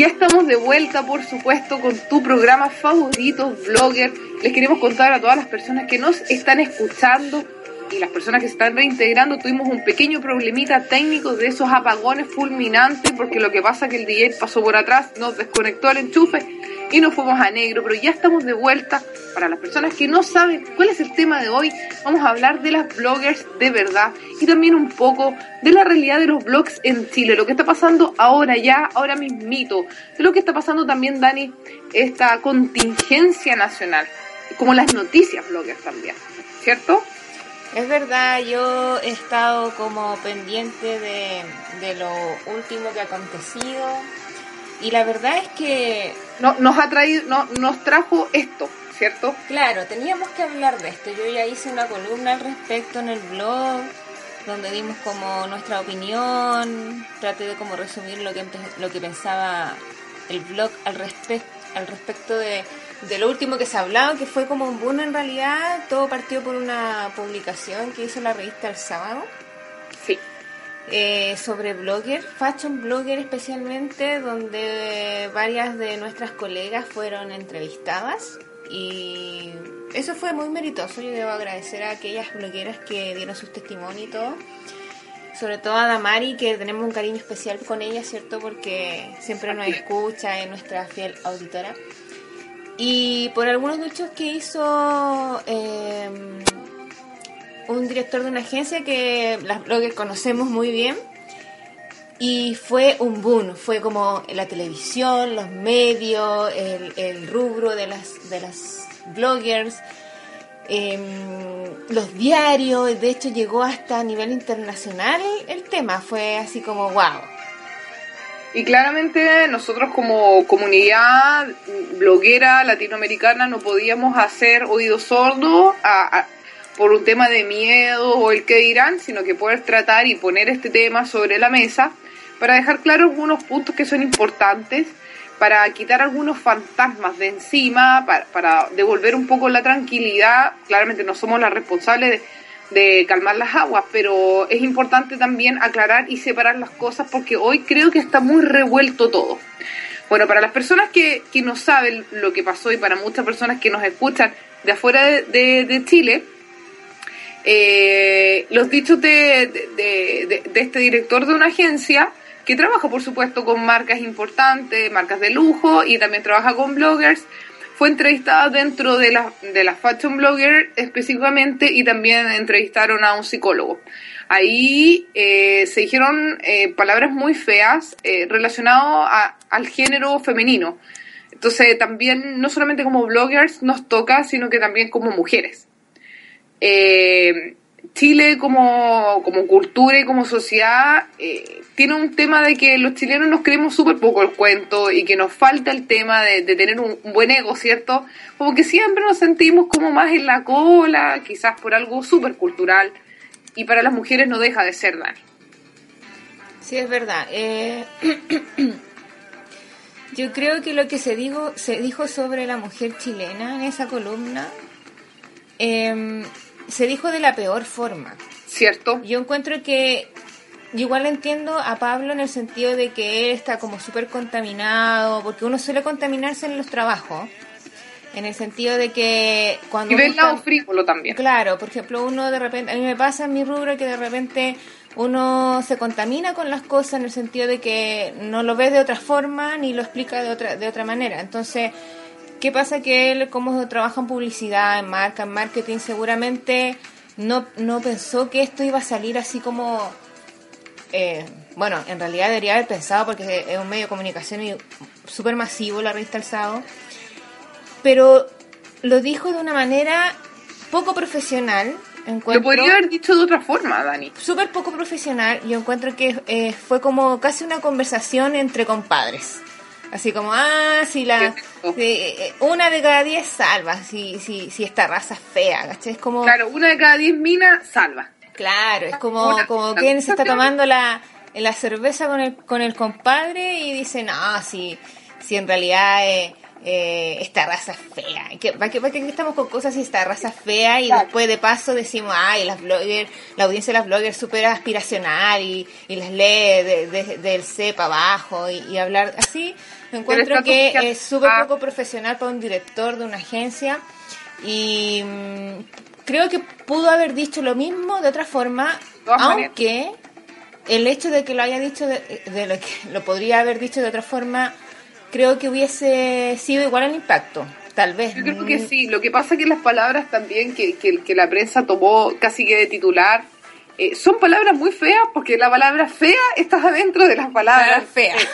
Ya estamos de vuelta, por supuesto, con tu programa favorito, Vlogger. Les queremos contar a todas las personas que nos están escuchando y las personas que se están reintegrando, tuvimos un pequeño problemita técnico de esos apagones fulminantes, porque lo que pasa es que el DJ pasó por atrás, nos desconectó el enchufe y nos fuimos a negro, pero ya estamos de vuelta. Para las personas que no saben cuál es el tema de hoy, vamos a hablar de las bloggers de verdad y también un poco de la realidad de los blogs en Chile, lo que está pasando ahora ya, ahora mismito, lo que está pasando también, Dani, esta contingencia nacional, como las noticias bloggers también, ¿cierto? Es verdad, yo he estado como pendiente de, de lo último que ha acontecido y la verdad es que... No, nos ha traído, no, nos trajo esto, ¿cierto? Claro, teníamos que hablar de esto. Yo ya hice una columna al respecto en el blog donde dimos como nuestra opinión, traté de como resumir lo que, lo que pensaba el blog al, respecto al respecto de de lo último que se ha hablado, que fue como un boom en realidad, todo partió por una publicación que hizo la revista El Sábado. Eh, sobre blogger, fashion blogger especialmente, donde varias de nuestras colegas fueron entrevistadas y eso fue muy meritoso. Yo debo agradecer a aquellas blogueras que dieron sus testimonios y todo. Sobre todo a Damari, que tenemos un cariño especial con ella, ¿cierto? Porque siempre nos escucha, es nuestra fiel auditora. Y por algunos hechos que hizo em, un director de una agencia que las bloggers conocemos muy bien. Y fue un boom, fue como la televisión, los medios, el, rubro de las, de las bloggers, em, los diarios, de hecho llegó hasta a nivel internacional el tema, fue así como wow. Y claramente nosotros como comunidad bloguera latinoamericana no podíamos hacer oído sordo por un tema de miedo o el que dirán, sino que poder tratar y poner este tema sobre la mesa para dejar claros algunos puntos que son importantes, para quitar algunos fantasmas de encima, para, devolver un poco la tranquilidad. Claramente no somos las responsables de de calmar las aguas, pero es importante también aclarar y separar las cosas porque hoy creo que está muy revuelto todo. Bueno, para las personas que, que no saben lo que pasó y para muchas personas que nos escuchan de afuera de, Chile, eh, los dichos de, este director de una agencia que trabaja, por supuesto, con marcas importantes, marcas de lujo y también trabaja con bloggers, fue entrevistada dentro de la, de la Fashion Blogger específicamente y también entrevistaron a un psicólogo. Ahí eh, se dijeron eh, palabras muy feas eh, relacionadas al género femenino. Entonces también, no solamente como bloggers nos toca, sino que también como mujeres. Eh, Chile como, como cultura y como sociedad eh, tiene un tema de que los chilenos nos creemos súper poco el cuento y que nos falta el tema de, tener un, buen ego, ¿cierto? Como que siempre nos sentimos como más en la cola, quizás por algo súper cultural y para las mujeres no deja de ser, Dani. Sí, es verdad. Eh, yo creo que lo que se, digo, se dijo sobre la mujer chilena en esa columna... Eh, se dijo de la peor forma. ¿Cierto? Yo encuentro que yo igual entiendo a Pablo en el sentido de que él está como súper contaminado, porque uno suele contaminarse en los trabajos. En el sentido de que cuando... Y del lado frívolo también. Claro, por ejemplo, uno de repente, a mí me pasa en mi rubro que de repente uno se contamina con las cosas en el sentido de que no lo ves de otra forma ni lo explica de otra, de otra manera. Entonces, ¿Qué pasa? Que él, como trabaja en publicidad, en marca, en marketing, seguramente no, no pensó que esto iba a salir así como... Eh, bueno, en realidad debería haber pensado porque es un medio de comunicación súper masivo la revista El Sábado, pero lo dijo de una manera poco profesional. Encuentro, lo podría haber dicho de otra forma, Dani. Súper poco profesional. Yo encuentro que eh, fue como casi una conversación entre compadres Así como, ah, si la. Eh, una de cada diez salva, si, si, si esta raza es fea, ¿cachai? Es como. Claro, una de cada diez minas salva. Claro, es como, como quien se está tomando la, la cerveza con el, con el compadre y dice, no, si, si en realidad. Eh, eh, esta raza fea. Que, ¿Para qué, estamos con cosas y esta raza fea? Y después de paso decimos, ay, las bloggers, la audiencia de las bloggers súper aspiracional y, y, las lee del C para abajo y, hablar así. Encuentro que es súper poco profesional para un director de una agencia y mm, creo que pudo haber dicho lo mismo de otra forma, aunque el hecho de que lo haya dicho, de, lo que lo podría haber dicho de otra forma, creo que hubiese sido igual el impacto. Tal vez. Yo creo que sí. Lo que pasa es que las palabras también que, que, la prensa tomó casi que de titular eh, son palabras muy feas porque la palabra fea está adentro de las palabras feas.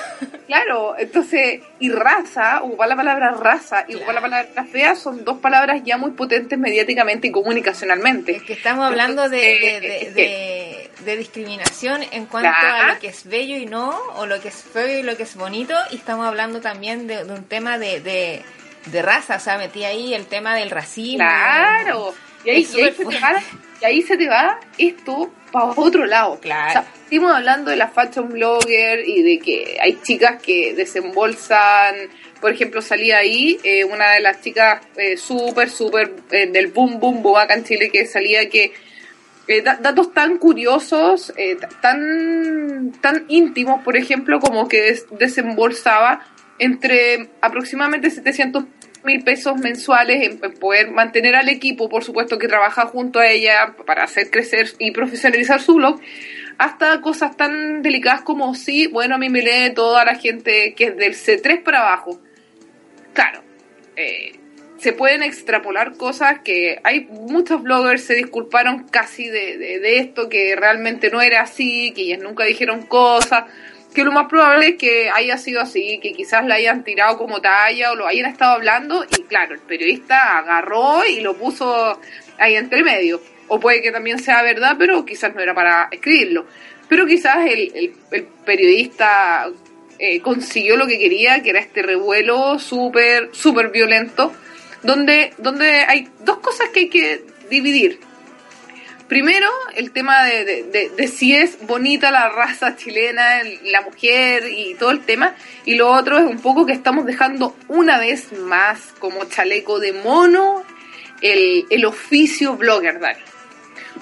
claro, entonces, y raza, ocupar la palabra raza y ocupar la palabra fea son dos palabras ya muy potentes mediáticamente y comunicacionalmente. Es que estamos hablando de de discriminación en cuanto a lo que es bello y no, o lo que es feo y lo que es bonito, y estamos hablando también de, un tema de, de, raza, o sea, metí ahí el tema del racismo. Claro, y ahí, se te va, esto para otro lado. Claro. estamos hablando de la fashion blogger y de que hay chicas que desembolsan por ejemplo, salía ahí eh, una de las chicas eh, súper, súper eh, del boom, boom, boom acá en Chile, que salía que eh, datos tan curiosos, eh, tan, tan íntimos, por ejemplo, como que desembolsaba entre aproximadamente 700 mil pesos mensuales en, poder mantener al equipo, por supuesto que trabaja junto a ella para hacer crecer y profesionalizar su blog, hasta cosas tan delicadas como sí, bueno, a mí me lee toda la gente que es del C3 para abajo. Claro, eh, se pueden extrapolar cosas que hay muchos bloggers se disculparon casi de, de, esto, que realmente no era así, que ellas nunca dijeron cosas, que lo más probable es que haya sido así, que quizás la hayan tirado como talla o lo hayan estado hablando y claro, el periodista agarró y lo puso ahí entre medio. O puede que también sea verdad, pero quizás no era para escribirlo. Pero quizás el, el, periodista eh, consiguió lo que quería, que era este revuelo súper, súper violento donde, donde hay dos cosas que hay que dividir. Primero, el tema de, si es bonita la raza chilena, la mujer y todo el tema. Y lo otro es un poco que estamos dejando una vez más como chaleco de mono el, el oficio blogger, Dani.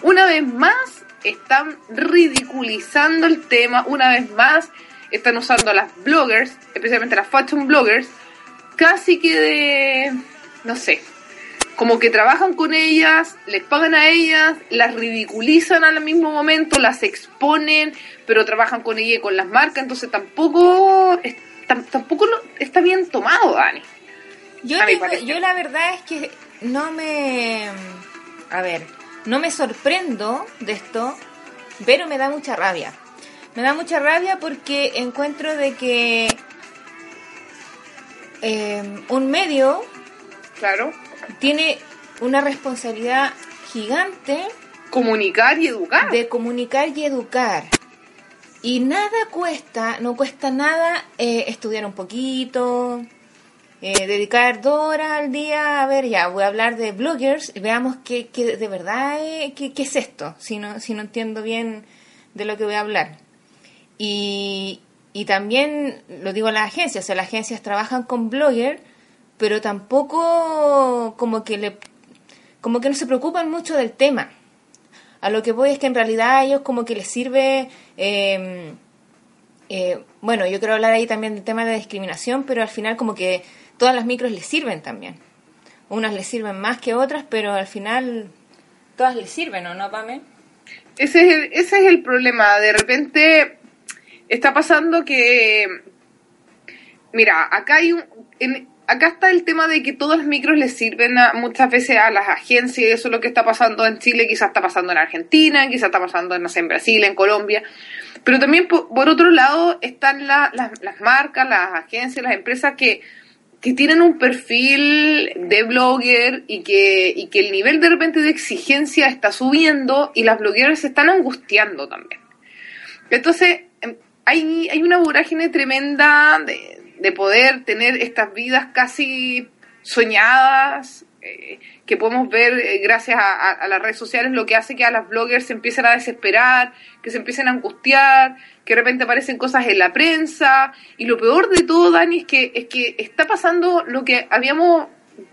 Una vez más están ridiculizando el tema, una vez más están usando a las bloggers, especialmente las fashion bloggers, casi que de no sé, como que trabajan con ellas, les pagan a ellas, las ridiculizan al mismo momento, las exponen, pero trabajan con ella y con las marcas, entonces tampoco, tampoco está bien tomado, Dani. Yo, yo la verdad es que no me, a ver, no me sorprendo de esto, pero me da mucha rabia. Me da mucha rabia porque encuentro de que eh, un medio Claro. Tiene una responsabilidad gigante. Comunicar y educar. De comunicar y educar. Y nada cuesta, no cuesta nada eh, estudiar un poquito, eh, dedicar dos horas al día, a ver, ya, voy a hablar de bloggers y veamos qué, qué de verdad, eh, qué, es esto, si no, si no entiendo bien de lo que voy a hablar. Y, y también lo digo a las agencias, o sea, las agencias trabajan con bloggers pero tampoco como que le como que no se preocupan mucho del tema. A lo que voy es que en realidad a ellos como que les sirve em, eh, bueno, yo quiero hablar ahí también del tema de discriminación, pero al final como que todas las micros les sirven también. Unas les sirven más que otras, pero al final todas les sirven, ¿o no, Pame? Ese es el, ese es el problema. De repente está pasando que, mira, acá hay un, acá está el tema de que todos los micros les sirven muchas veces a las agencias, eso es lo que está pasando en Chile, quizás está pasando en Argentina, quizás está pasando en Brasil, en Colombia. Pero también, por, otro lado, están las marcas, las agencias, las empresas que, que tienen un perfil de blogger y que, y que el nivel de repente de exigencia está subiendo y las blogueras se están angustiando también. Entonces, em, hay, hay una vorágine tremenda de, de poder tener estas vidas casi soñadas, eh, que podemos ver eh, gracias a, las redes sociales, lo que hace que a las bloggers se empiecen a desesperar, que se empiecen a angustiar, que de repente aparecen cosas en la prensa. Y lo peor de todo, Dani, es que, es que está pasando lo que habíamos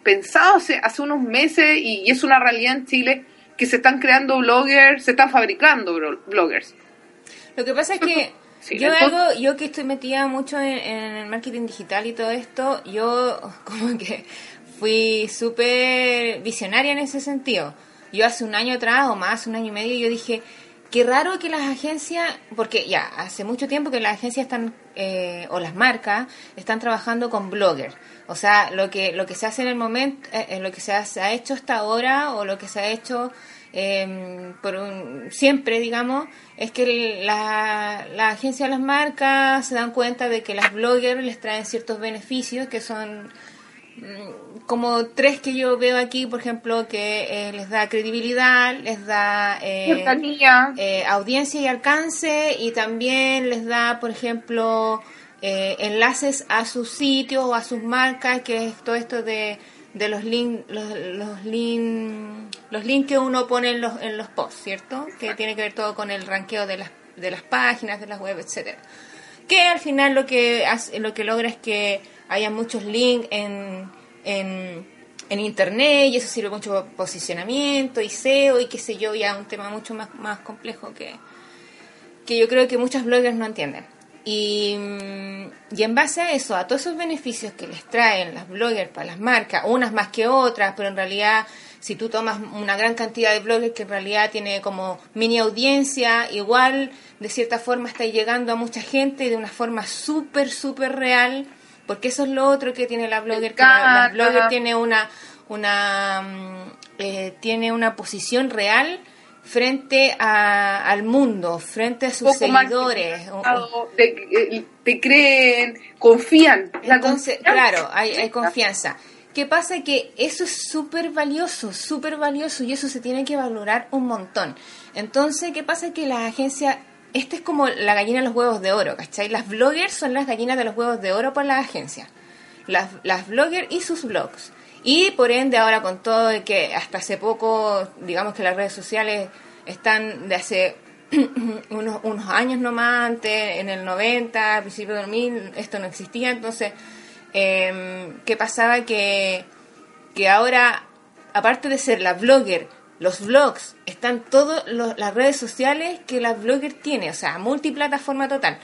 pensado hace, unos meses y, es una realidad en Chile, que se están creando bloggers, se están fabricando bloggers. Lo que pasa es que yo algo, yo que estoy metida mucho en, el marketing digital y todo esto, yo como que fui súper visionaria en ese sentido. Yo hace un año atrás o más, un año y medio, yo dije, qué raro que las agencias, porque ya, hace mucho tiempo que las agencias están, eh, o las marcas, están trabajando con bloggers. O sea, lo que, lo que se hace en el momento, eh, lo que se ha, se ha, hecho hasta ahora, o lo que se ha hecho eh, por siempre, digamos, es que la, la agencia de las marcas se dan cuenta de que las bloggers les traen ciertos beneficios que son Mm, como tres que yo veo aquí, por ejemplo, que eh, les da credibilidad, les da eh, eh, audiencia y alcance y también les da, por ejemplo, enlaces a sus sitios o a sus marcas, que es todo esto de, de los links los, los links los links que uno pone en los, en los posts, ¿cierto? Que tiene que ver todo con el ranqueo de las, de las páginas, de las web, etcétera. Que al final lo que hace, lo que logra es que haya muchos links en, en, en, internet y eso sirve mucho para posicionamiento y SEO y qué sé yo, ya un tema mucho más, más complejo que, que yo creo que muchos bloggers no entienden. Y, y, en base a eso, a todos esos beneficios que les traen las bloggers para las marcas, unas más que otras, pero en realidad si tú tomas una gran cantidad de bloggers que en realidad tiene como mini audiencia, igual de cierta forma está llegando a mucha gente de una forma súper, súper real porque eso es lo otro que tiene la blogger, que la, blogger tiene una, una mm, eh, tiene una posición real frente al mundo, frente a sus seguidores. Te, te, creen, confían. Entonces, claro, hay, hay confianza. ¿Qué pasa? Que eso es súper valioso, súper valioso y eso se tiene que valorar un montón. Entonces, ¿qué pasa? Que las agencias este es como la gallina de los huevos de oro, ¿cachai? Las bloggers son las gallinas de los huevos de oro por la agencia. Las, las bloggers y sus blogs. Y por ende ahora con todo de que hasta hace poco, digamos que las redes sociales están de hace unos, unos años nomás, antes, en el 90, al principio del 2000, esto no existía. Entonces, eh, ¿qué pasaba? Que, que ahora, aparte de ser la blogger, los blogs, están todas las redes sociales que la blogger tiene, o sea, multiplataforma total.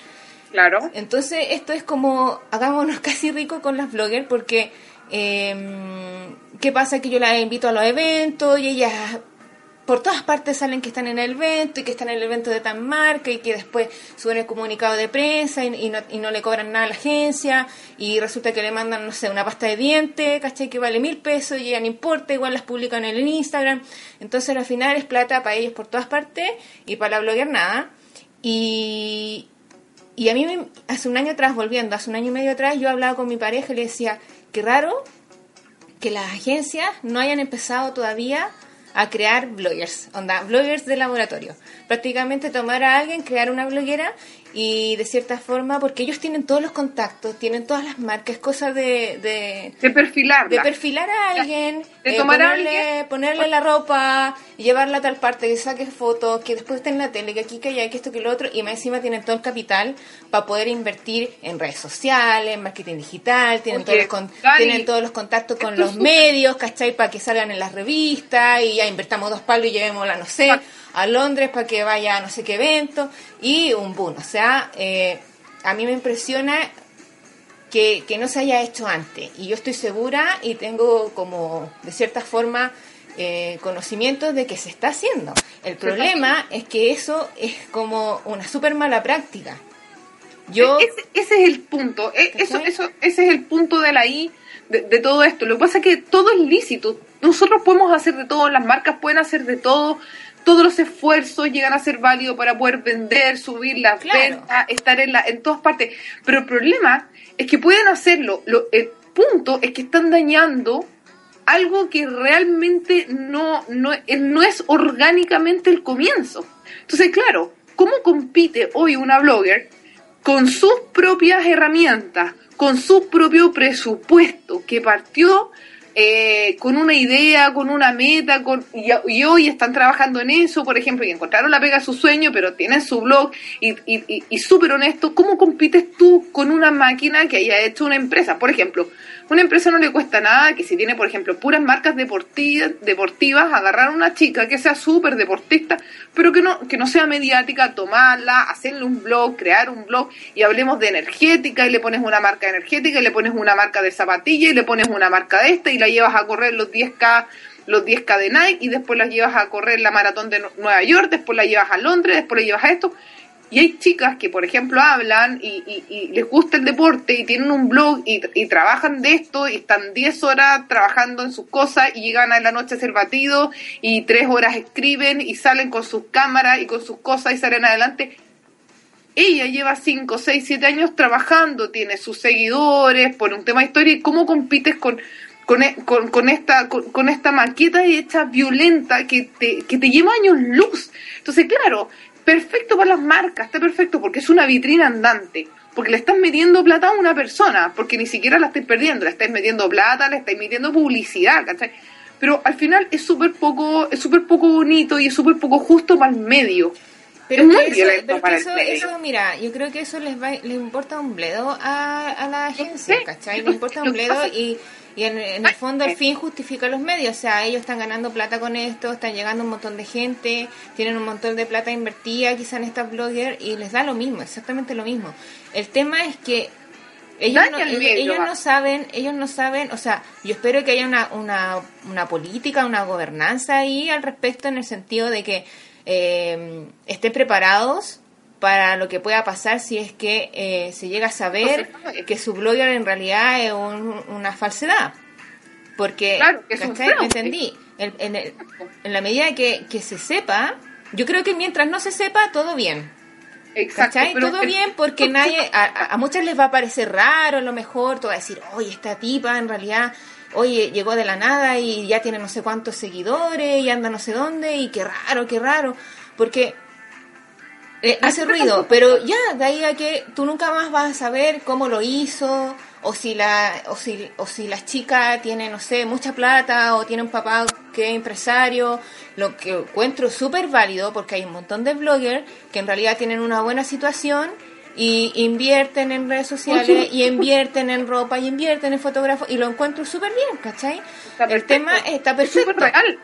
Claro. Entonces, esto es como, hagámonos casi rico con las bloggers porque, eh, ¿qué pasa? Que yo las invito a los eventos y ellas por todas partes salen que están en el evento y que están en el evento de tan marca y que después suben el comunicado de prensa y, no, y no le cobran nada a la agencia y resulta que le mandan, no sé, una pasta de dientes, ¿cachai? Que vale mil pesos y ya no importa, igual las publican en el Instagram. Entonces al final es plata para ellos por todas partes y para la blogger nada. Y, y a mí hace un año atrás, volviendo, hace un año y medio atrás, yo hablaba con mi pareja y le decía, qué raro que las agencias no hayan empezado todavía a crear bloggers, onda, bloggers de laboratorio. Prácticamente tomar a alguien, crear una bloguera y de cierta forma, porque ellos tienen todos los contactos, tienen todas las marcas, cosas de... De, de perfilar. De perfilar a alguien, de eh, tomar ponerle, ponerle la ropa, llevarla a tal parte, que saque fotos, que después esté en la tele, que aquí, que allá, que esto, que lo otro, y más encima tienen todo el capital para poder invertir en redes sociales, en marketing digital, tienen, todos, los tienen todos los contactos con los medios, ¿cachai? Para que salgan en las revistas y invertamos dos palos y llevémosla, no sé a Londres para que vaya a no sé qué evento y un boom. O sea, eh, a mí me impresiona que, no se haya hecho antes y yo estoy segura y tengo como de cierta forma eh, conocimiento de que se está haciendo. El problema es que eso es como una súper mala práctica. Yo, e-, ese, es el punto, e-, eso, eso, ese es el punto de la I de, de, todo esto. Lo que pasa es que todo es lícito. Nosotros podemos hacer de todo, las marcas pueden hacer de todo, todos los esfuerzos llegan a ser válidos para poder vender, subir las ventas, estar en, la, en todas partes. Pero el problema es que pueden hacerlo. Lo, el punto es que están dañando algo que realmente no, no, no es orgánicamente el comienzo. Entonces, claro, ¿cómo compite hoy una blogger con sus propias herramientas, con su propio presupuesto, que partió eh, con una idea, con una meta, con, y, hoy están trabajando en eso, por ejemplo, y encontraron la pega a su sueño, pero tienen su blog y, y, y súper honesto, ¿cómo compites tú con una máquina que haya hecho una empresa? Por ejemplo, una empresa no le cuesta nada que si tiene, por ejemplo, puras marcas deportivas, agarrar a una chica que sea súper deportista, pero que no, que no sea mediática, tomarla, hacerle un blog, crear un blog y hablemos de energética y le pones una marca energética y le pones una marca de zapatilla y le pones una marca de esta y la llevas a correr los 10K los 10K de Nike y después la llevas a correr la maratón de Nueva York, después la llevas a Londres, después la llevas a esto y hay chicas que, por ejemplo, hablan y, les gusta el deporte y tienen un blog y, trabajan de esto y están 10 horas trabajando en sus cosas y llegan a la noche a hacer batido y 3 horas escriben y salen con sus cámaras y con sus cosas y salen adelante. Ella lleva 5, 6, 7 años trabajando, tiene sus seguidores por un tema de historia y cómo compites con, con, e, con, esta, con, esta maqueta hecha violenta que te, que te lleva años luz. Entonces, claro, perfecto para las marcas, está perfecto porque es una vitrina andante, porque le estás metiendo plata a una persona, porque ni siquiera la estáis perdiendo, le estáis metiendo plata, le estáis metiendo publicidad, ¿cachai? Pero al final es súper poco, es súper poco bonito y es súper poco justo para el medio. Pero es muy eso, para eso, eso, mira, yo creo que eso les va, les importa un bledo a, a la agencia, ¿cachai? Les importa un bledo y y en, el fondo el fin justifica los medios, o sea, ellos están ganando plata con esto, están llegando un montón de gente, tienen un montón de plata invertida quizá en estas bloggers y les da lo mismo, exactamente lo mismo. El tema es que ellos no, ellos, no saben, ellos no saben, o sea, yo espero que haya una, una, una política, una gobernanza ahí al respecto en el sentido de que eh, estén preparados para lo que pueda pasar si es que eh, se llega a saber que su blogger en realidad es una falsedad. Porque, claro, que ¿Me entendí? en, en, la medida que, que se sepa, yo creo que mientras no se sepa, todo bien. Exacto. Todo bien porque nadie, a, a, muchas les va a parecer raro a lo mejor, todo va a decir, oye, esta tipa en realidad, oye, llegó de la nada y ya tiene no sé cuántos seguidores y anda no sé dónde y qué raro, qué raro. Porque eh, hace ruido, pero ya, de ahí a que tú nunca más vas a saber cómo lo hizo, o si la, o si, o si la chica tiene, no sé, mucha plata, o tiene un papá que es empresario, lo que encuentro súper válido, porque hay un montón de bloggers que en realidad tienen una buena situación y invierten en redes sociales y invierten en ropa y invierten en fotógrafos y lo encuentro súper bien, ¿cachai? El tema está perfecto. Es real.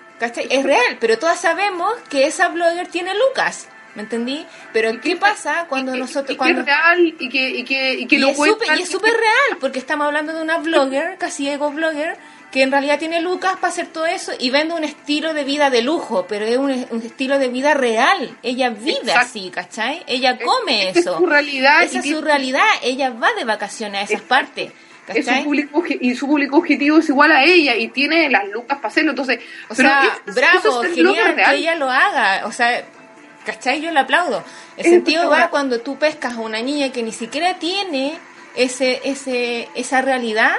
Es real, pero todas sabemos que esa blogger tiene lucas. ¿Me entendí? Pero ¿qué pasa cuando nosotros... cuando... es real y que, y que, y que lo es y es súper real, porque estamos hablando de una blogger, casi ego blogger, que en realidad tiene lucas para hacer todo eso y vende un estilo de vida de lujo, pero es un, estilo de vida real. Ella vive así, ¿cachai? Ella come eso. Es su realidad. Esa es su realidad. Ella va de vacaciones a esas partes. Es su público, y su público objetivo es igual a ella y tiene las lucas para hacerlo. Entonces, o sea, bravo, genial que ella lo haga. O sea, ¿Cachai? Yo le aplaudo. El sentido va cuando tú pescas a una niña que ni siquiera tiene ese, ese, esa realidad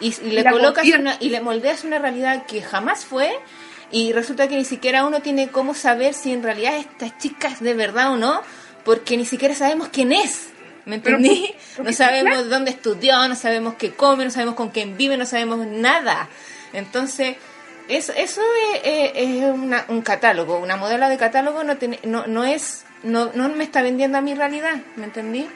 y, le colocas una, y le moldeas una realidad que jamás fue y resulta que ni siquiera uno tiene cómo saber si en realidad esta chica es de verdad o no, porque ni siquiera sabemos quién es. ¿Me entendí? no sabemos dónde estudió, no sabemos qué come, no sabemos con quién vive, no sabemos nada. Entonces, eso, eso es, un catálogo, una modelo de catálogo no, no, no es, no, no me está vendiendo a mi realidad, ¿me entendí?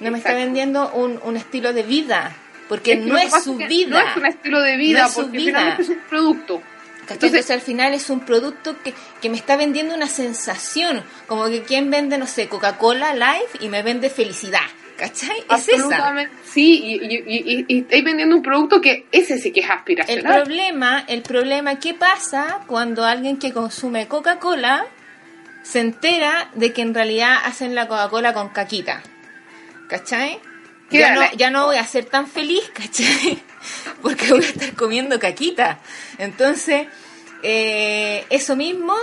No me está vendiendo un, un estilo de vida, porque no es su vida. No es un estilo de vida, porque finalmente es un producto. Entonces, al final es un producto que, que me está vendiendo una sensación, como que quien vende, no sé, Coca-Cola Live y me vende felicidad. ¿Cachai? Es esa. Sí, y, y, estáis vendiendo un producto que ese sí que es aspiracional. El problema, el problema, ¿qué pasa cuando alguien que consume Coca-Cola se entera de que en realidad hacen la Coca-Cola con caquita? ¿Cachai? Ya no, ya no voy a ser tan feliz, ¿cachai? Porque voy a estar comiendo caquita. Entonces, eh, eso mismo,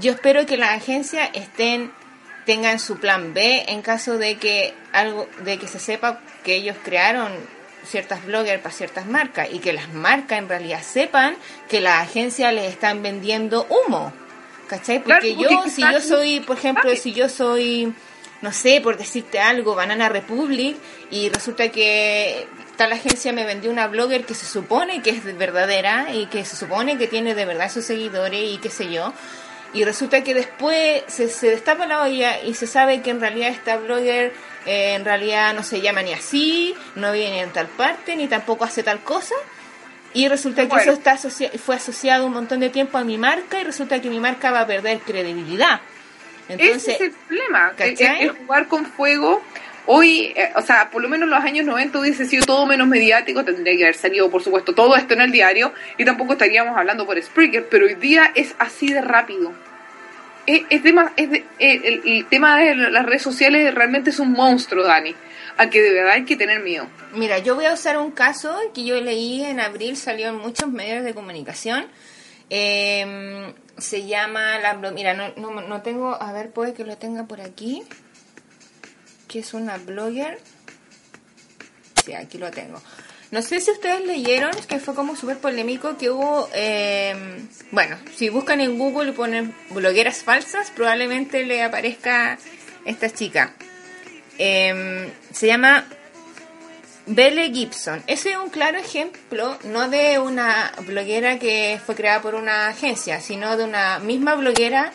yo espero que las agencias estén tengan su plan B en caso de que algo de que se sepa que ellos crearon ciertas bloggers para ciertas marcas y que las marcas en realidad sepan que las agencias les están vendiendo humo. ¿Cachai? Porque yo, si yo soy, por ejemplo, si yo soy no sé, por decirte algo, Banana Republic, y resulta que tal agencia me vendió una blogger que se supone que es verdadera y que se supone que tiene de verdad sus seguidores y qué sé yo. Y resulta que después se, se destapa la olla y se sabe que en realidad esta blogger eh, en realidad no se llama ni así, no viene en tal parte, ni tampoco hace tal cosa. Y resulta que eso está fue asociado un montón de tiempo a mi marca y resulta que mi marca va a perder credibilidad. Entonces, Ese es el problema. El, jugar con fuego, hoy, eh, o sea, por lo menos en los años 90 hubiese sido todo menos mediático, tendría que haber salido, por supuesto, todo esto en el diario y tampoco estaríamos hablando por Spreaker, pero hoy día es así de rápido. Es, es, es el, el, tema de las redes sociales realmente es un monstruo, Dani a que de verdad hay que tener miedo. Mira, yo voy a usar un caso que yo leí en abril, salió en muchos medios de comunicación. Em, se llama la mira no, no, no, tengo a ver puede que lo tenga por aquí que es una blogger. Sí aquí lo tengo. No sé si ustedes leyeron que fue como súper polémico que hubo em, bueno si buscan en Google y ponen blogueras falsas probablemente le aparezca esta chica. Em, se llama Belle Gibson. Ese es un claro ejemplo, no de una bloguera que fue creada por una agencia, sino de una misma bloguera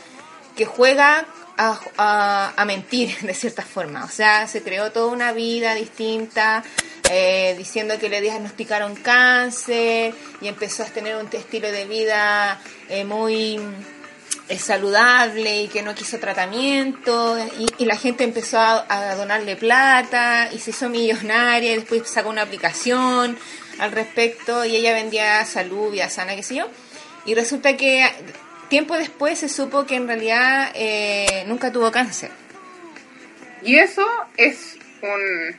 que juega a, mentir de cierta forma. O sea, se creó toda una vida distinta, eh, diciendo que le diagnosticaron cáncer y empezó a tener un estilo de vida eh, muy es saludable y que no quiso tratamiento y, la gente empezó a, donarle plata y se hizo millonaria y después sacó una aplicación al respecto y ella vendía salud, vida sana, qué sé yo. Y resulta que tiempo después se supo que en realidad eh, nunca tuvo cáncer. Y eso es un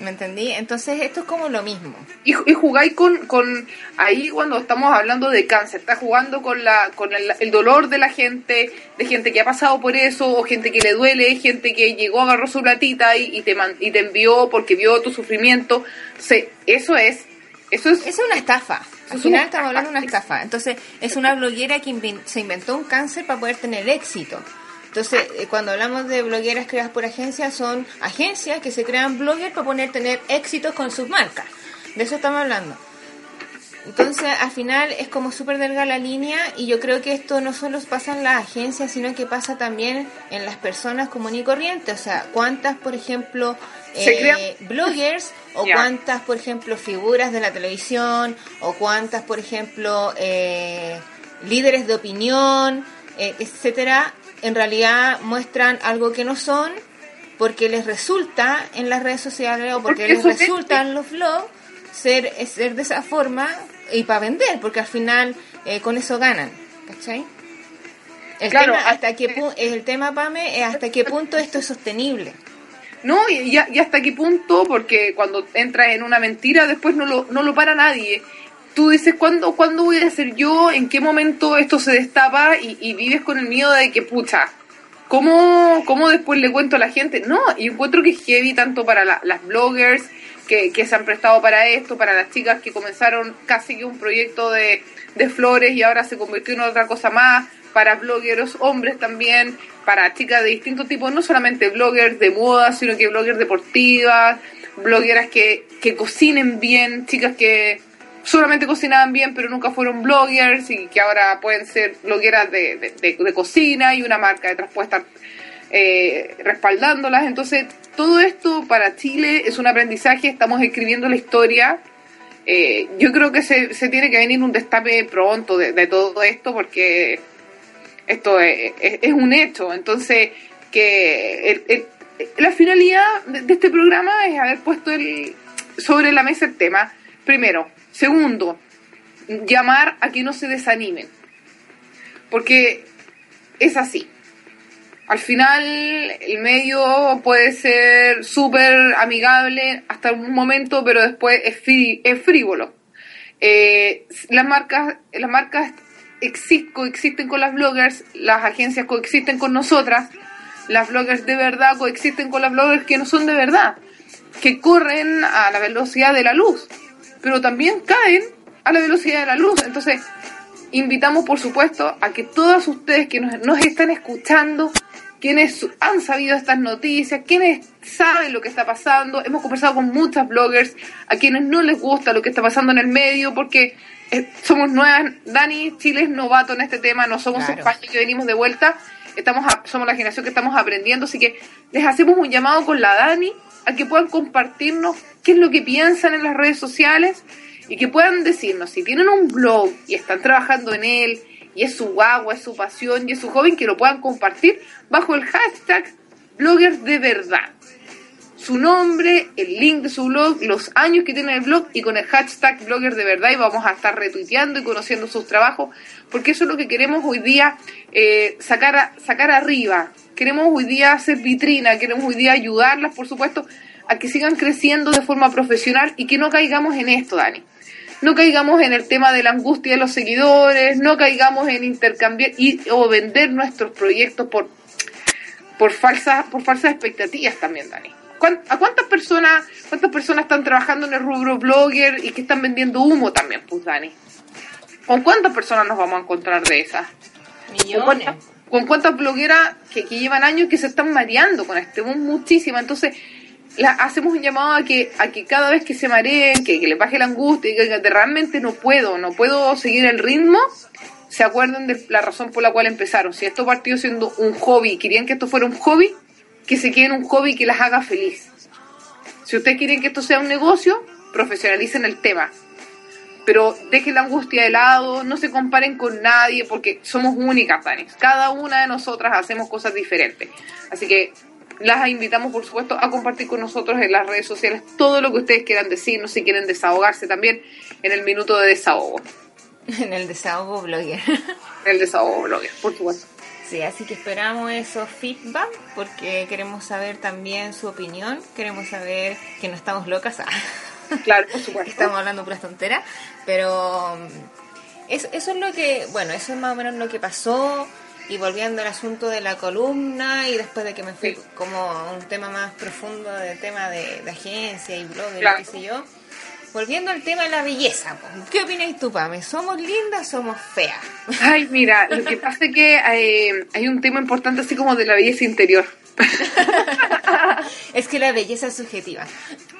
¿Me entendí? Entonces esto es como lo mismo. Y, y jugáis con, con, ahí cuando estamos hablando de cáncer, está jugando con, la, con el, dolor de la gente, de gente que ha pasado por eso, o gente que le duele, gente que llegó, agarró su platita y, te, y te envió porque vio tu sufrimiento. eso es... Eso es, es una estafa. Al final estamos hablando de una estafa. Entonces, es una bloguera que se inventó un cáncer para poder tener éxito. Entonces, eh, cuando hablamos de blogueras creadas por agencias, son agencias que se crean bloggers para poder tener éxitos con sus marcas. De eso estamos hablando. Entonces, al final es como súper delgada la línea y yo creo que esto no solo pasa en las agencias, sino que pasa también en las personas comunes y corrientes. O sea, ¿cuántas, por ejemplo, eh, bloggers o cuántas, por ejemplo, figuras de la televisión o cuántas, por ejemplo, eh, líderes de opinión, etcétera, en realidad muestran algo que no son porque les resulta en las redes sociales o porque, les resulta en los blogs ser, ser de esa forma y para vender, porque al final eh, con eso ganan, ¿cachai? El claro, tema, hasta qué el tema, Pame, es hasta qué punto esto es sostenible. No, y, y, hasta qué punto, porque cuando entras en una mentira después no lo, no lo para nadie tú dices, ¿cuándo, ¿cuándo voy a ser yo? ¿En qué momento esto se destapa? Y, vives con el miedo de que, pucha, ¿cómo, ¿cómo, después le cuento a la gente? No, y encuentro que es heavy tanto para las bloggers que, se han prestado para esto, para las chicas que comenzaron casi que un proyecto de, de flores y ahora se convirtió en otra cosa más, para blogueros hombres también, para chicas de distintos tipos, no solamente bloggers de moda, sino que bloggers deportivas, blogueras que, que cocinen bien, chicas que solamente cocinaban bien, pero nunca fueron bloggers y que ahora pueden ser blogueras de, de, cocina y una marca detrás puede estar eh, respaldándolas. Entonces, todo esto para Chile es un aprendizaje, estamos escribiendo la historia. Eh, yo creo que se, se, tiene que venir un destape pronto de, todo esto porque esto es, un hecho. Entonces, que la finalidad de, este programa es haber puesto el, sobre la mesa el tema. Primero, Segundo, llamar a que no se desanimen. Porque es así. Al final, el medio puede ser súper amigable hasta un momento, pero después es, es frívolo. Eh, las marcas, las marcas coexisten con las bloggers, las agencias coexisten con nosotras, las bloggers de verdad coexisten con las bloggers que no son de verdad, que corren a la velocidad de la luz pero también caen a la velocidad de la luz. Entonces, invitamos, por supuesto, a que todas ustedes que nos, están escuchando quienes han sabido estas noticias, quienes saben lo que está pasando. Hemos conversado con muchas bloggers a quienes no les gusta lo que está pasando en el medio porque eh, somos nuevas. Dani, Chile es novato en este tema, no somos España que venimos de vuelta. Estamos somos la generación que estamos aprendiendo, así que les hacemos un llamado con la Dani a que puedan compartirnos qué es lo que piensan en las redes sociales y que puedan decirnos si tienen un blog y están trabajando en él y es su agua, es su pasión y es su joven, que lo puedan compartir bajo el hashtag bloggers de verdad. Su nombre, el link de su blog, los años que tiene el blog y con el hashtag bloggers de verdad y vamos a estar retuiteando y conociendo sus trabajos porque eso es lo que queremos hoy día eh, sacar, sacar arriba. Queremos hoy día hacer vitrina, queremos hoy día ayudarlas, por supuesto, a que sigan creciendo de forma profesional y que no caigamos en esto, Dani no caigamos en el tema de la angustia de los seguidores, no caigamos en intercambiar y, o vender nuestros proyectos por, por, por falsas expectativas también, Dani. ¿A cuántas personas, cuántas personas están trabajando en el rubro blogger y que están vendiendo humo también, pues, Dani? ¿Con cuántas personas nos vamos a encontrar de esas? Millones. ¿Con cuántas, blogueras que, que llevan años y que se están mareando con este boom? Muchísimas. Entonces, hacemos un llamado a que, a que cada vez que se mareen, que, que les baje la angustia, y que, realmente no puedo, no puedo seguir el ritmo, se acuerden de la razón por la cual empezaron. Si esto partió siendo un hobby, querían que esto fuera un hobby, que se queden un hobby que las haga feliz. Si ustedes quieren que esto sea un negocio, profesionalicen el tema. Pero dejen la angustia de lado, no se comparen con nadie, porque somos únicas, Dani. Cada una de nosotras hacemos cosas diferentes. Así que las invitamos, por supuesto, a compartir con nosotros en las redes sociales todo lo que ustedes quieran decirnos, si quieren desahogarse también en el minuto de desahogo. En el desahogo blogger. el desahogo blogger, por supuesto. Sí, así que esperamos esos feedback porque queremos saber también su opinión, queremos saber que no estamos locas. Claro, por supuesto. estamos hablando puras tonteras, pero mm, eso, eso es lo que, bueno, eso es más o menos lo que pasó. Y volviendo al asunto de la columna y después de que me fui como a un tema más profundo de tema de, agencia y blog y qué sé yo, volviendo al tema de la belleza, ¿qué opináis tú, Pame? ¿Somos lindas o somos feas? Ay, mira, lo que pasa es que hay, hay un tema importante así como de la belleza interior. es que la belleza es subjetiva.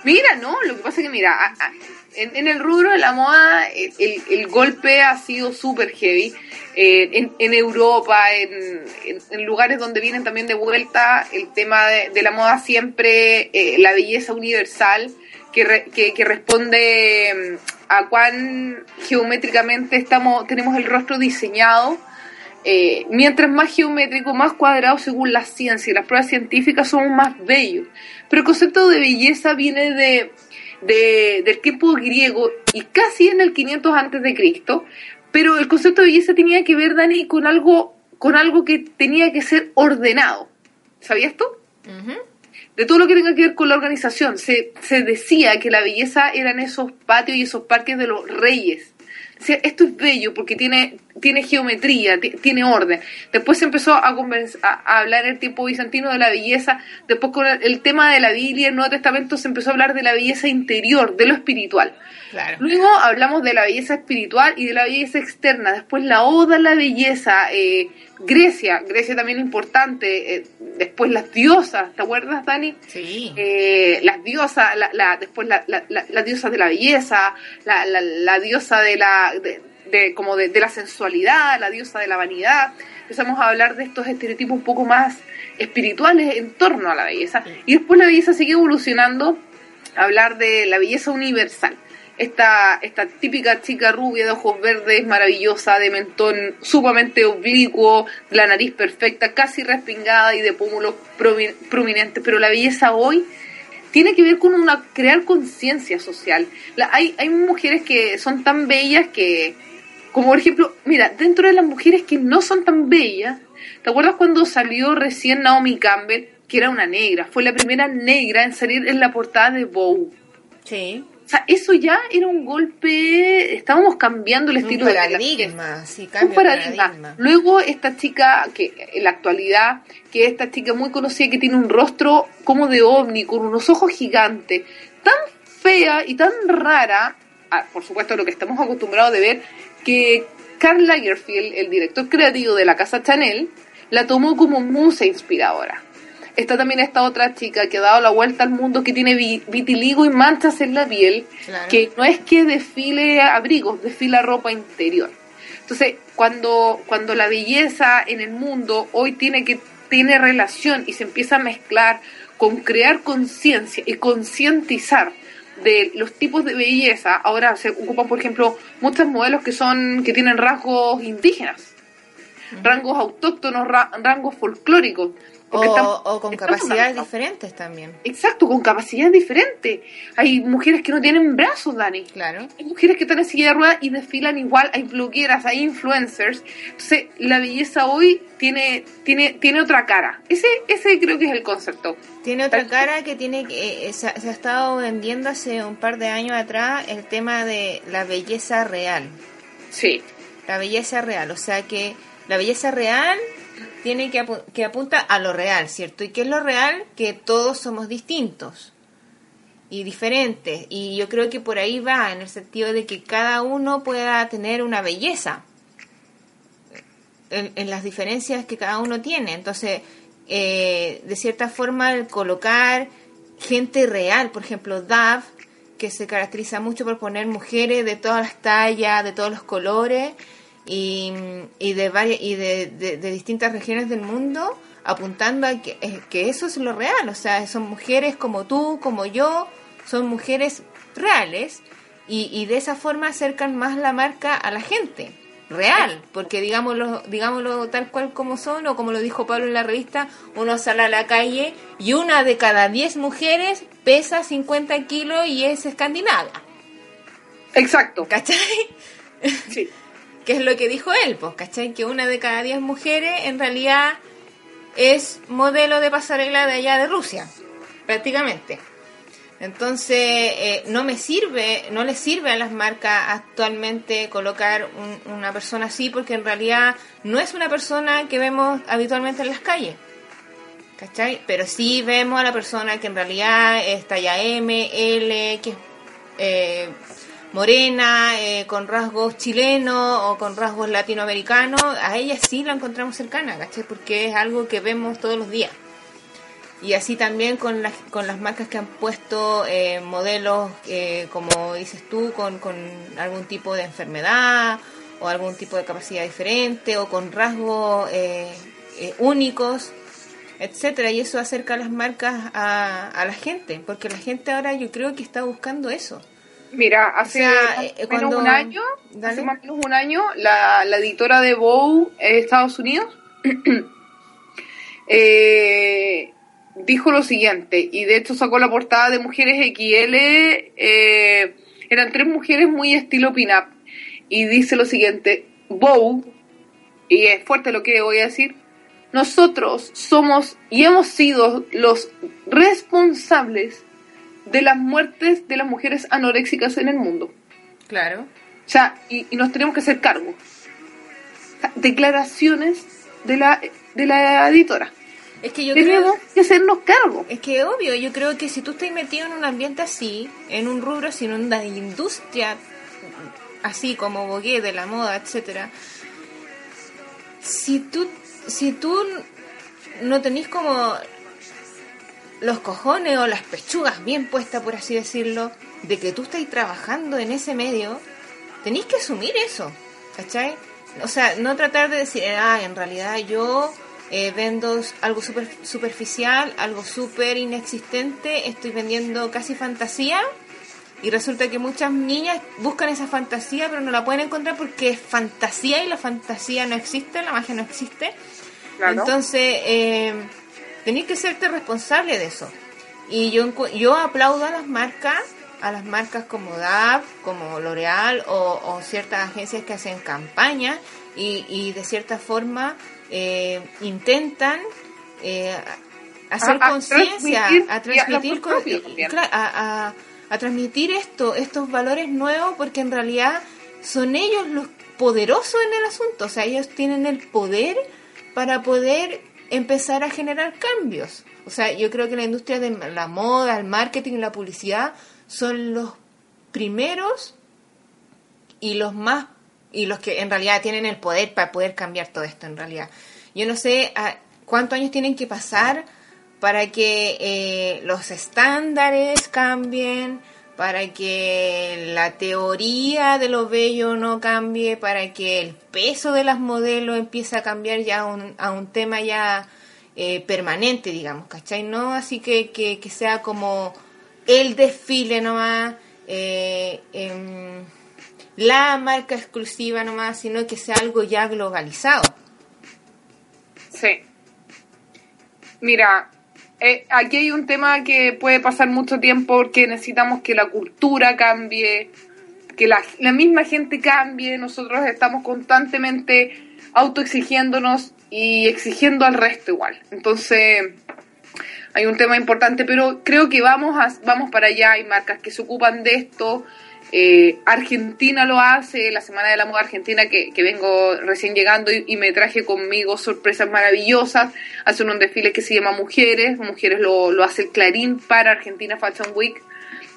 Mira, no, lo que pasa es que, mira, en, el rubro de la moda el, el golpe ha sido súper heavy en, en, Europa, en, en, lugares donde vienen también de vuelta el tema de, la moda siempre, eh, la belleza universal, que, que, responde mm, a cuán geométricamente estamos, tenemos el rostro diseñado. Eh, mientras más geométrico, más cuadrado según la ciencia y las pruebas científicas somos más bellos. Pero el concepto de belleza viene de, de, del tiempo griego y casi en el 500 antes de Cristo, pero el concepto de belleza tenía que ver, Dani, con algo, con algo que tenía que ser ordenado. ¿Sabías tú? De todo lo que tenga que ver con la organización. Se, se decía que la belleza eran esos patios y esos parques de los reyes esto es bello porque tiene, tiene geometría, tiene orden. Después se empezó a, a, hablar en el tiempo bizantino de la belleza, después con el, tema de la Biblia, el Nuevo Testamento se empezó a hablar de la belleza interior, de lo espiritual. Luego hablamos de la belleza espiritual y de la belleza externa, después la oda la belleza, eh, Grecia, Grecia también importante, eh, después las diosas, ¿te acuerdas, Dani? Sí. Eh, las diosas, la, después la, las diosas de la belleza, la, diosa de la, de, como de, la sensualidad, la diosa de la vanidad. Empezamos a hablar de estos estereotipos un poco más espirituales en torno a la belleza. Y después la belleza sigue evolucionando a hablar de la belleza universal esta, esta típica chica rubia de ojos verdes, maravillosa, de mentón sumamente oblicuo, la nariz perfecta, casi respingada y de pómulos prominentes. Pero la belleza hoy tiene que ver con una crear conciencia social. hay, hay mujeres que son tan bellas que, como por ejemplo, mira, dentro de las mujeres que no son tan bellas, ¿te acuerdas cuando salió recién Naomi Campbell, que era una negra? Fue la primera negra en salir en la portada de Vogue. Sí. O sea, eso ya era un golpe, estábamos cambiando el estilo de paradigma, sí, un paradigma. Luego esta chica, que en la actualidad, que esta chica muy conocida que tiene un rostro como de ovni, con unos ojos gigantes, tan fea y tan rara, ah, por supuesto lo que estamos acostumbrados de ver, que Karl Lagerfeld, el director creativo de la casa Chanel, la tomó como musa inspiradora. Está también esta otra chica que ha dado la vuelta al mundo, que tiene vitiligo y manchas en la piel, que no es que desfile abrigos, desfila ropa interior. Entonces, cuando, cuando la belleza en el mundo hoy tiene que tiene relación y se empieza a mezclar con crear conciencia y concientizar de los tipos de belleza, ahora se ocupan, por ejemplo, muchos modelos que son que tienen rasgos indígenas, rangos autóctonos, rangos folclóricos. O, con capacidades diferentes también. Exacto, con capacidades diferentes. Hay mujeres que no tienen brazos, Dani. Claro. Hay mujeres que están en silla de ruedas y desfilan igual. Hay blogueras, hay influencers. Entonces, la belleza hoy tiene, tiene, tiene otra cara. Ese, ese creo que es el concepto. Tiene otra cara que tiene que eh, se, se ha estado vendiendo hace un par de años atrás el tema de la belleza real. Sí. La belleza real. O sea que la belleza real tiene que, que apunta a lo real, ¿cierto? ¿Y qué es lo real? Que todos somos distintos y diferentes. Y yo creo que por ahí va, en el sentido de que cada uno pueda tener una belleza en, las diferencias que cada uno tiene. Entonces, eh, de cierta forma, el colocar gente real, por ejemplo, DAV, que se caracteriza mucho por poner mujeres de todas las tallas, de todos los colores, y, y, de, varias, y de, de, distintas regiones del mundo apuntando a que, eh, que, eso es lo real, o sea, son mujeres como tú, como yo, son mujeres reales y, y de esa forma acercan más la marca a la gente real, porque digámoslo, digámoslo tal cual como son, o como lo dijo Pablo en la revista, uno sale a la calle y una de cada diez mujeres pesa 50 kilos y es escandinava. Exacto. ¿Cachai? Sí. que es lo que dijo él, pues, ¿cachai? Que una de cada diez mujeres en realidad es modelo de pasarela de allá de Rusia, prácticamente. Entonces, eh, no me sirve, no le sirve a las marcas actualmente colocar una persona así, porque en realidad no es una persona que vemos habitualmente en las calles. ¿Cachai? Pero sí vemos a la persona que en realidad es talla M, L, que es eh, morena, eh, con rasgos chilenos o con rasgos latinoamericanos, a ella sí la encontramos cercana, ¿cachai? Porque es algo que vemos todos los días. Y así también con las, con las marcas que han puesto eh, modelos, eh, como dices tú, con, con algún tipo de enfermedad o algún tipo de capacidad diferente o con rasgos únicos, etcétera y eso acerca las marcas a, a la gente porque la gente ahora yo creo que está buscando eso Mira, hace eh, menos un año, hace más o menos un año, la, la editora de Vogue de Estados Unidos eh, dijo lo siguiente, y de hecho sacó la portada de Mujeres XL, eh, eran tres mujeres muy estilo pin-up, y dice lo siguiente, Vogue, y es fuerte lo que voy a decir, nosotros somos y hemos sido los responsables de las muertes de las mujeres anoréxicas en el mundo. Claro. O sea, y, nos tenemos que hacer cargo. declaraciones de la, de la editora. Es que yo Tenemos que hacernos cargo. Es que obvio, yo creo que si tú estás metido en un ambiente así, en un rubro, sino en una industria así como Bogué, de la moda, etcétera, si tú, si tú no tenés como los cojones o las pechugas bien puestas, por así decirlo, de que tú estás trabajando en ese medio, tenéis que asumir eso, ¿cachai? O sea, no tratar de decir, ah, en realidad yo eh, vendo algo super, superficial, algo súper inexistente, estoy vendiendo casi fantasía y resulta que muchas niñas buscan esa fantasía pero no la pueden encontrar porque es fantasía y la fantasía no existe, la magia no existe. Entonces, eh, Tenés que serte responsable de eso. Y yo, yo aplaudo a las marcas, a las marcas como DAP, como L'Oreal o, ciertas agencias que hacen campañas y, de cierta forma eh, intentan eh, hacer conciencia, a transmitir, a, a, transmitir esto, estos valores nuevos, porque en realidad son ellos los poderosos en el asunto, o sea, ellos tienen el poder para poder empezar a generar cambios. O sea, yo creo que la industria de la moda, el marketing y la publicidad son los primeros y los más y los que en realidad tienen el poder para poder cambiar todo esto en realidad. Yo no sé a, cuántos años tienen que pasar para que eh, los estándares cambien, para que la teoría de lo bello no cambie, para que el peso de las modelos empiece a cambiar ya a un, tema ya eh, permanente, digamos, ¿cachai? No así que, que, sea como el desfile nomás, eh, la marca exclusiva nomás, sino que sea algo ya globalizado. Sí. Mira, eh, aquí hay un tema que puede pasar mucho tiempo porque necesitamos que la cultura cambie, que la, la misma gente cambie, nosotros estamos constantemente autoexigiéndonos y exigiendo al resto igual. Entonces, hay un tema importante, pero creo que vamos, a, vamos para allá, hay marcas que se ocupan de esto, eh, Argentina lo hace, la Semana de la Moda Argentina que, vengo recién llegando y, y, me traje conmigo sorpresas maravillosas. Hacen un desfile que se llama Mujeres, Mujeres lo, lo hace el Clarín para Argentina Fashion Week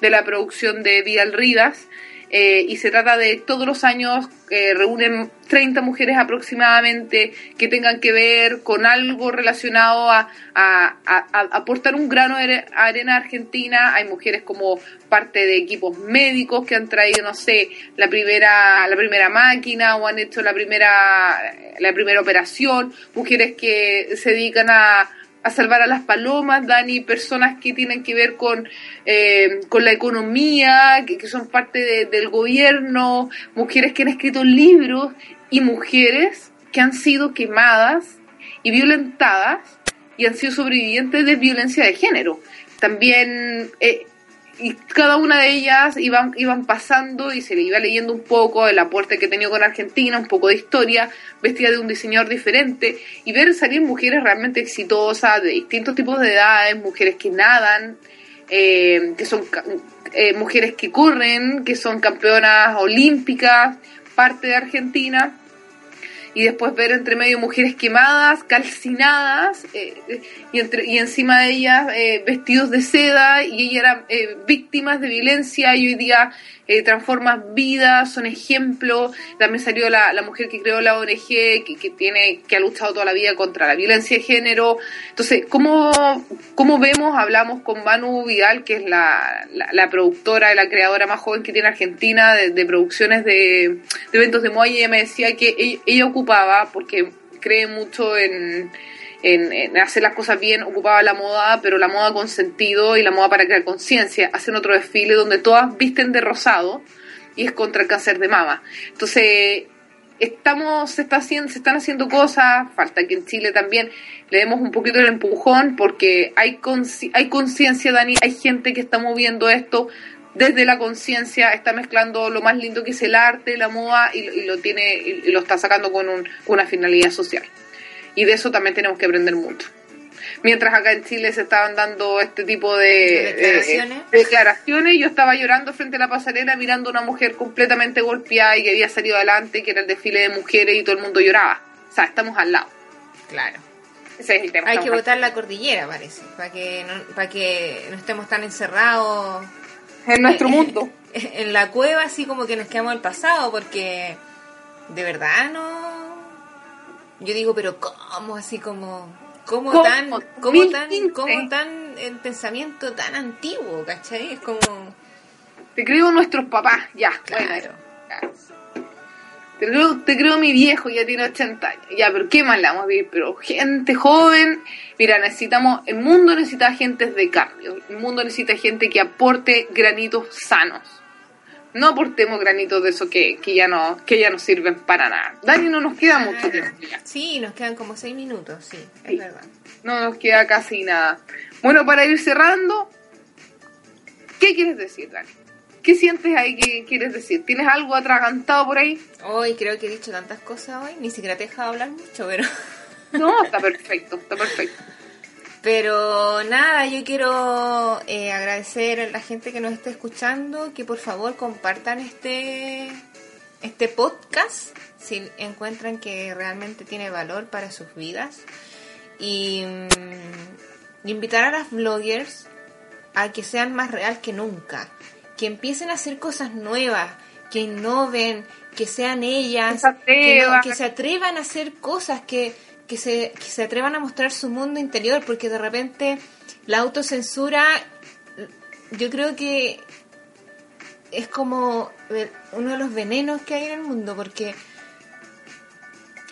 de la producción de Vidal Rivas. Eh, y se trata de todos los años eh, reúnen 30 mujeres aproximadamente que tengan que ver con algo relacionado a, a, a, a aportar un grano de arena argentina. Hay mujeres como parte de equipos médicos que han traído, no sé, la primera, la primera máquina o han hecho la primera, la primera operación. Mujeres que se dedican a a salvar a las palomas, Dani, personas que tienen que ver con, eh, con la economía, que, son parte de, del gobierno, mujeres que han escrito libros y mujeres que han sido quemadas y violentadas y han sido sobrevivientes de violencia de género. También eh, y cada una de ellas iban, iban pasando y se le iba leyendo un poco el aporte que tenido con Argentina, un poco de historia, vestida de un diseñador diferente, y ver salir mujeres realmente exitosas, de distintos tipos de edades, mujeres que nadan, eh, que son eh, mujeres que corren, que son campeonas olímpicas, parte de Argentina y después ver entre medio mujeres quemadas, calcinadas, eh, y, entre, y encima de ellas eh, vestidos de seda, y ellas eran eh, víctimas de violencia, y hoy día eh, transforman vidas, son ejemplos. También salió la, la mujer que creó la ONG, que, que, tiene, que ha luchado toda la vida contra la violencia de género. Entonces, ¿cómo, cómo vemos? Hablamos con Manu Vidal, que es la, la, la productora y la creadora más joven que tiene Argentina de, producciones de, eventos de moda, y ella me decía que ella ocupaba, porque cree mucho en, en, en, hacer las cosas bien, ocupaba la moda, pero la moda con sentido y la moda para crear conciencia. Hacen otro desfile donde todas visten de rosado y es contra el cáncer de mama. Entonces, estamos, se, está haciendo, se están haciendo cosas, falta que en Chile también le demos un poquito el empujón porque hay hay conciencia, Dani, hay gente que está moviendo esto desde la conciencia, está mezclando lo más lindo que es el arte, la moda y, y lo tiene y lo está sacando con un, una finalidad social. Y de eso también tenemos que aprender mucho. Mientras acá en Chile se estaban dando este tipo de, ¿De declaraciones? de, de declaraciones, yo estaba llorando frente a la pasarela mirando a una mujer completamente golpeada y que había salido adelante, que era el desfile de mujeres y todo el mundo lloraba. O sea, estamos al lado. Claro. Ese es el tema. Hay que botar la cordillera, parece, para que no, para que no estemos tan encerrados en nuestro mundo. En la cueva, así como que nos quedamos el pasado, porque de verdad no. Yo digo, pero ¿cómo? Así como. ¿Cómo, ¿Cómo? tan, cómo tan, cómo tan el pensamiento tan antiguo, ¿cachai? Es como... Te creo nuestros papás, ya. Claro. Bueno, ya. Te, creo, te creo mi viejo, ya tiene 80 años. Ya, pero ¿qué le vamos a vivir? Pero gente joven, mira, necesitamos, el mundo necesita gente de cambio. El mundo necesita gente que aporte granitos sanos. No aportemos granitos de eso que, que ya no que ya no sirven para nada. Dani, no nos queda mucho tiempo. Ya. Sí, nos quedan como seis minutos, sí, es Sí. verdad. No nos queda casi nada. Bueno, para ir cerrando, ¿qué quieres decir, Dani? ¿Qué sientes ahí que quieres decir? ¿Tienes algo atragantado por ahí? Hoy creo que he dicho tantas cosas hoy, ni siquiera te he dejado hablar mucho, pero... No, está perfecto, está perfecto. Pero nada, yo quiero eh, agradecer a la gente que nos está escuchando, que por favor compartan este, este podcast si encuentran que realmente tiene valor para sus vidas. Y mm, invitar a las bloggers a que sean más real que nunca, que empiecen a hacer cosas nuevas, que innoven, que sean ellas, Que se que, no- atrevan. que se atrevan a hacer cosas que, que se, se atrevan a mostrar su mundo interior, porque de repente la autocensura, yo creo que es como uno de los venenos que hay en el mundo, porque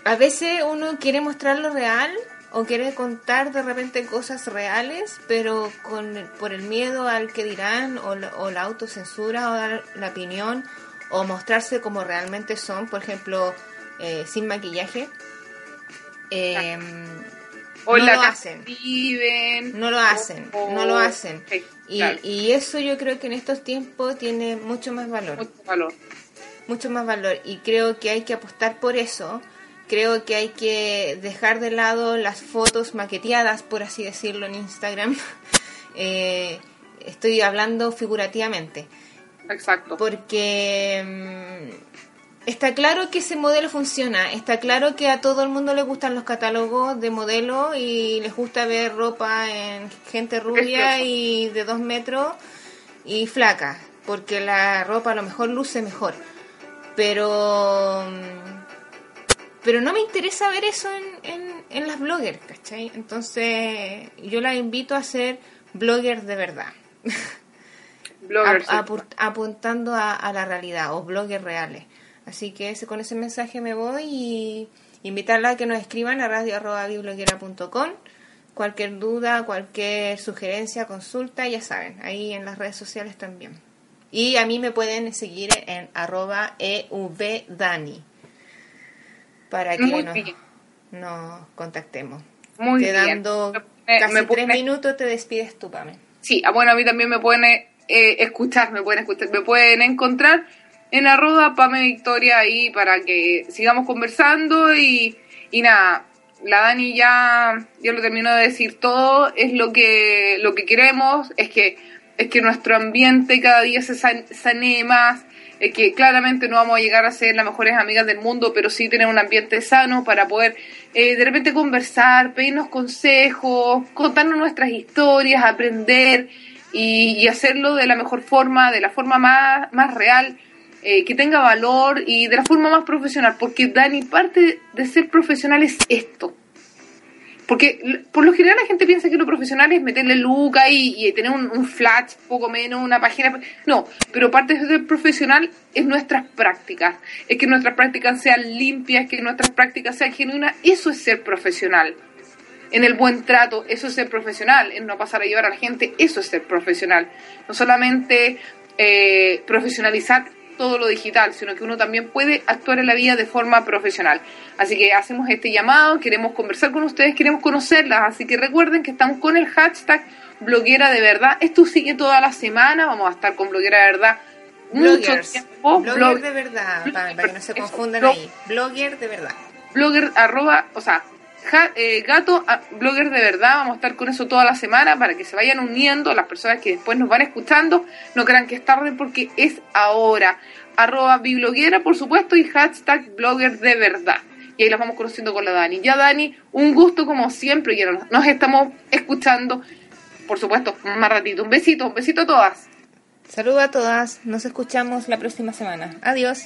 a veces uno quiere mostrar lo real o quiere contar de repente cosas reales, pero con por el miedo al que dirán o la, autocensura o la opinión o mostrarse como realmente son, por ejemplo, eh, sin maquillaje. Eh, o no la lo hacen. viven. No lo hacen, o- no lo hacen. Sí, Y, claro, y eso yo creo que en estos tiempos tiene mucho más valor. mucho valor. mucho más valor y creo que hay que apostar por eso. Creo que hay que dejar de lado las fotos maqueteadas, por así decirlo, en Instagram. Eh, estoy hablando figurativamente, Exacto. porque mm, está claro que ese modelo funciona, está claro que a todo el mundo le gustan los catálogos de modelo y les gusta ver ropa en gente rubia y de dos metros y flaca, porque la ropa a lo mejor luce mejor. Pero mm, pero no me interesa ver eso en, en, en las bloggers, ¿cachai? Entonces yo las invito a ser bloggers de verdad, Bloggers. ap- apu- apuntando a, a la realidad o bloggers reales. Así que ese, con ese mensaje me voy y invitarla a que nos escriban a radio.bibloguera.com cualquier duda, cualquier sugerencia, consulta, ya saben, ahí en las redes sociales también. Y a mí me pueden seguir en arroba evdani para que Muy nos, bien. nos contactemos. Muy te bien. dando Me- casi me tres minutos te despides tú, Pame. Sí, ah, bueno, a mí también me pueden eh, escuchar, me pueden escuchar, me pueden encontrar en arroba Pame Victoria ahí para que sigamos conversando y, y nada, la Dani ya, lo terminó de decir todo, es lo que, lo que queremos, es que, es que nuestro ambiente cada día se san- sanee más, es que claramente no vamos a llegar a ser las mejores amigas del mundo, pero sí tener un ambiente sano para poder eh, de repente conversar, pedirnos consejos, contarnos nuestras historias, aprender y, y hacerlo de la mejor forma, de la forma más, más real, eh, que tenga valor y de la forma más profesional, porque Dani, parte de ser profesional es esto. Porque por lo general la gente piensa que lo profesional es meterle luca y, tener un, un poco menos, una página. No, pero parte de ser profesional es nuestras prácticas. Es que nuestras prácticas sean limpias, que nuestras prácticas sean genuinas. Eso es ser profesional. En el buen trato, eso es ser profesional. En no pasar a llevar a la gente, eso es ser profesional. No solamente eh, profesionalizar todo lo digital, sino que uno también puede actuar en la vida de forma profesional. Así que hacemos este llamado, queremos conversar con ustedes, queremos conocerlas, así que recuerden que estamos con el hashtag bloguera de verdad. Esto sigue toda la semana, vamos a estar con bloguera de verdad mucho Bloggers. tiempo. Blogger Blog- de verdad, para que no se Eso, confundan blog- ahí. Blogger de verdad. blogger arroba, o sea, eh, gato a- blogger de verdad, vamos a estar con eso toda la semana para que se vayan uniendo las personas que después nos van escuchando, no crean que es tarde porque es ahora, arroba bibloguera por supuesto y hashtag blogger de verdad. Y ahí las vamos conociendo con la Dani. Ya Dani, un gusto como siempre, y nos, nos estamos escuchando, por supuesto, más ratito. Un besito, un besito a todas. Saludos a todas, nos escuchamos la próxima semana. Adiós.